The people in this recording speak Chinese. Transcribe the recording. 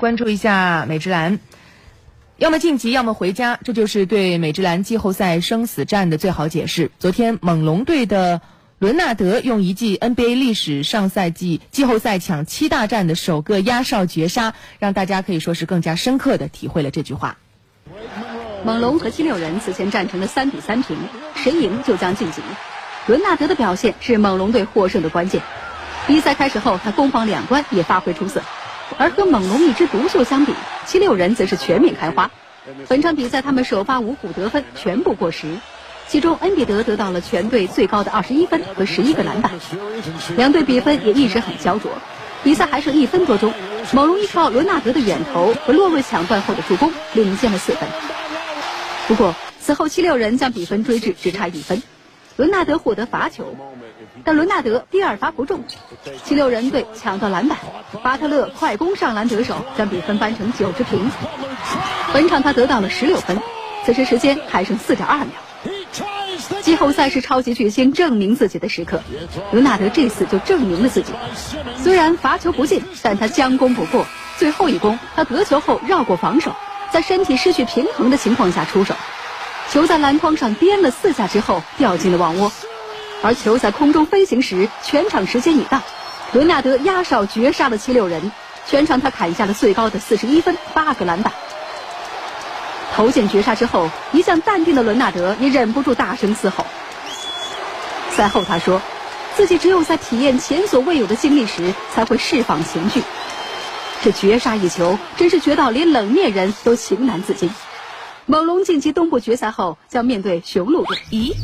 关注一下美职篮，要么晋级，要么回家，这就是对美职篮季后赛生死战的最好解释。昨天猛龙队的伦纳德用一记 NBA 历史上赛季季后赛抢七大战的首个压哨绝杀，让大家可以说是更加深刻的体会了这句话。猛龙和七六人此前战成了三比三平，谁赢就将晋级。伦纳德的表现是猛龙队获胜的关键。比赛开始后，他攻防两端也发挥出色。而和猛龙一枝独秀相比，七六人则是全面开花。本场比赛他们首发五虎得分，全部过十，其中恩比德得到了全队最高的二十一分和十一个篮板。两队比分也一直很焦灼，比赛还剩一分多钟，猛龙依靠伦纳德的远投和洛瑞抢断后的助攻领先了四分。不过此后七六人将比分追至只差一分，伦纳德获得罚球。但伦纳德第二罚不中，七六人队抢到篮板，巴特勒快攻上篮得手，将比分扳成九十平。本场他得到了十六分，此时时间还剩四点二秒。季后赛是超级巨星证明自己的时刻，伦纳德这次就证明了自己。虽然罚球不进，但他将功补过，最后一攻他得球后绕过防守，在身体失去平衡的情况下出手，球在篮筐上颠了四下之后掉进了网窝。而球在空中飞行时，全场时间已到，伦纳德压哨绝杀了七六人。全场他砍下了最高的四十一分，八个篮板。投进绝杀之后，一向淡定的伦纳德也忍不住大声嘶吼。赛后他说：“自己只有在体验前所未有的经历时，才会释放情绪。这绝杀一球，真是绝到连冷面人都情难自禁。”猛龙晋级东部决赛后，将面对雄鹿队。咦？